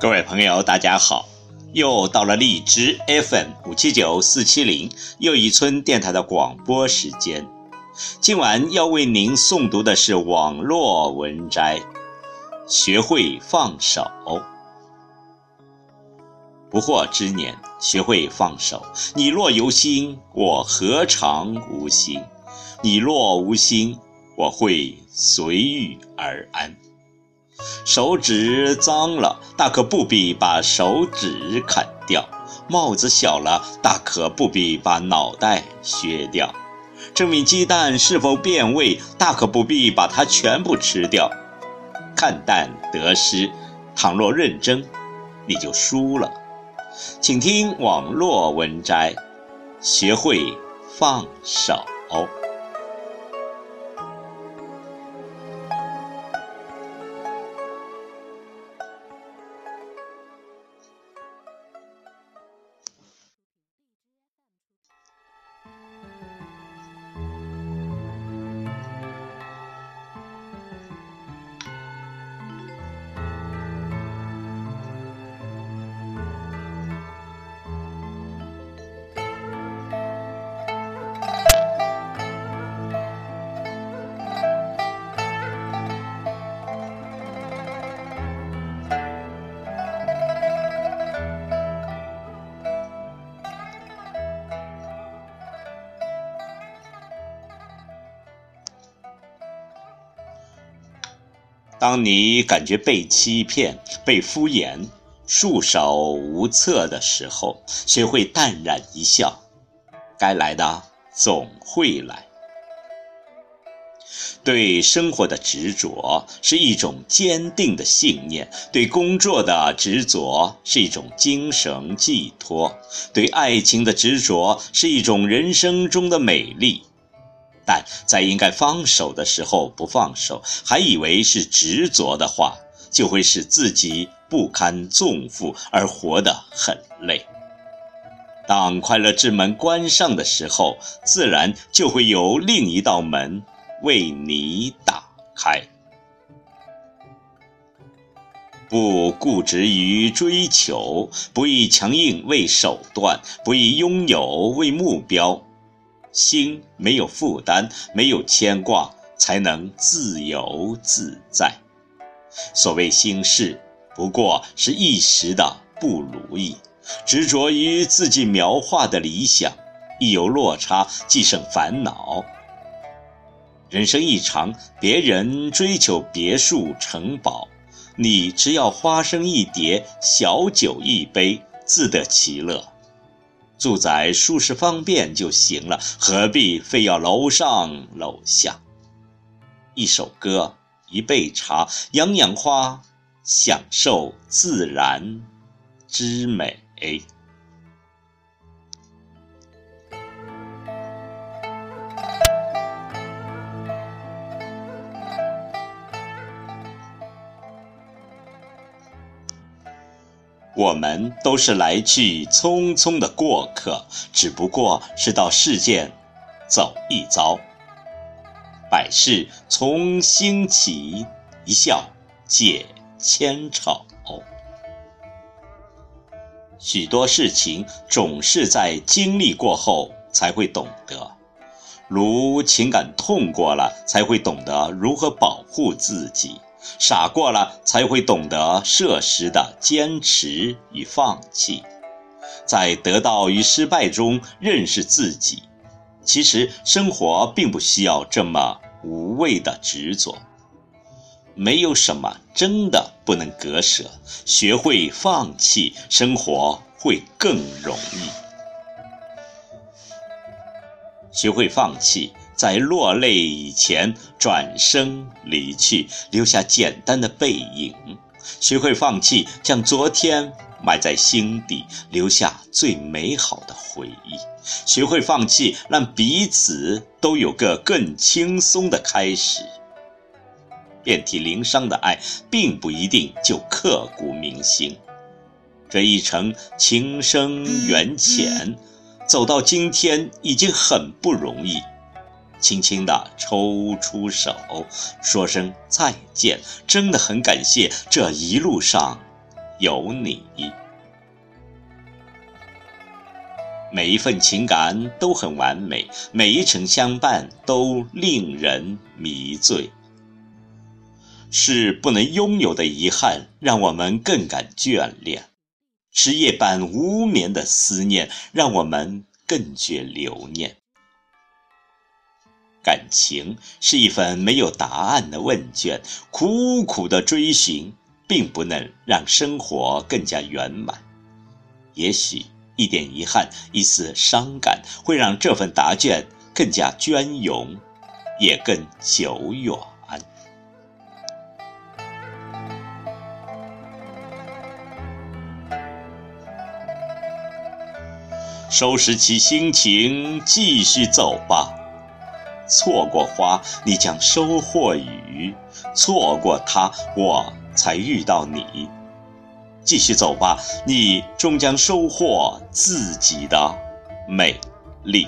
各位朋友，大家好！又到了荔枝 FM 五七九四七零又一村电台的广播时间。今晚要为您诵读的是网络文摘，学会放手。不惑之年，学会放手。你若有心，我何尝无心？你若无心，我会随遇而安。手指脏了，大可不必把手指砍掉；帽子小了，大可不必把脑袋削掉；这米鸡蛋是否变味，大可不必把它全部吃掉。看淡得失，倘若认真，你就输了。请听网络文摘，学会放手。当你感觉被欺骗、被敷衍、束手无策的时候，学会淡然一笑，该来的总会来。对生活的执着是一种坚定的信念，对工作的执着是一种精神寄托，对爱情的执着是一种人生中的美丽。但在应该放手的时候不放手，还以为是执着的话，就会使自己不堪重负而活得很累。当快乐之门关上的时候，自然就会有另一道门为你打开。不固执于追求，不以强硬为手段，不以拥有为目标。心没有负担，没有牵挂，才能自由自在。所谓心事，不过是一时的不如意。执着于自己描画的理想，一有落差即生烦恼。人生一场，别人追求别墅城堡，你只要花生一碟，小酒一杯，自得其乐。住宅舒适方便就行了，何必非要楼上楼下？一首歌，一杯茶，养养花，享受自然之美。我们都是来去匆匆的过客，只不过是到世间走一遭。百事从心起，一笑解千愁。许多事情总是在经历过后才会懂得，如情感痛过了，才会懂得如何保护自己。傻过了，才会懂得设时的坚持与放弃，在得到与失败中认识自己。其实生活并不需要这么无谓的执着，没有什么真的不能割舍。学会放弃，生活会更容易。学会放弃。在落泪以前，转身离去，留下简单的背影。学会放弃，将昨天埋在心底，留下最美好的回忆。学会放弃，让彼此都有个更轻松的开始。遍体鳞伤的爱，并不一定就刻骨铭心。这一程情深缘浅，走到今天已经很不容易。轻轻地抽出手，说声再见。真的很感谢这一路上有你。每一份情感都很完美，每一程相伴都令人迷醉。是不能拥有的遗憾，让我们更感眷恋；是夜半无眠的思念，让我们更觉留念。感情是一份没有答案的问卷，苦苦的追寻，并不能让生活更加圆满。也许。一点遗憾，一丝伤感，会让这份答卷更加隽永，也更久远。收拾起心情，继续走吧。错过花，你将收获雨；错过它，我才遇到你。继续走吧，你终将收获自己的美丽。